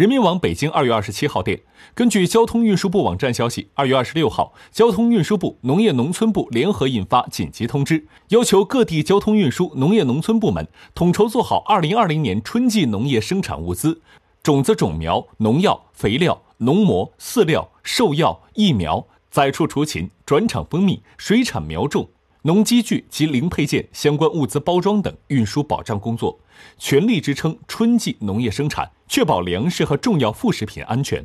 人民网北京二月二十七号电，根据交通运输部网站消息，二月二十六号，交通运输部、农业农村部联合印发紧急通知，要求各地交通运输、农业农村部门统筹做好二零二零年春季农业生产物资、种子、种苗、农药、肥料、农膜、饲料、兽药、疫苗、宰畜畜禽、转场蜂蜜、水产苗种。农机具及零配件相关物资包装等运输保障工作，全力支撑春季农业生产，确保粮食和重要副食品安全。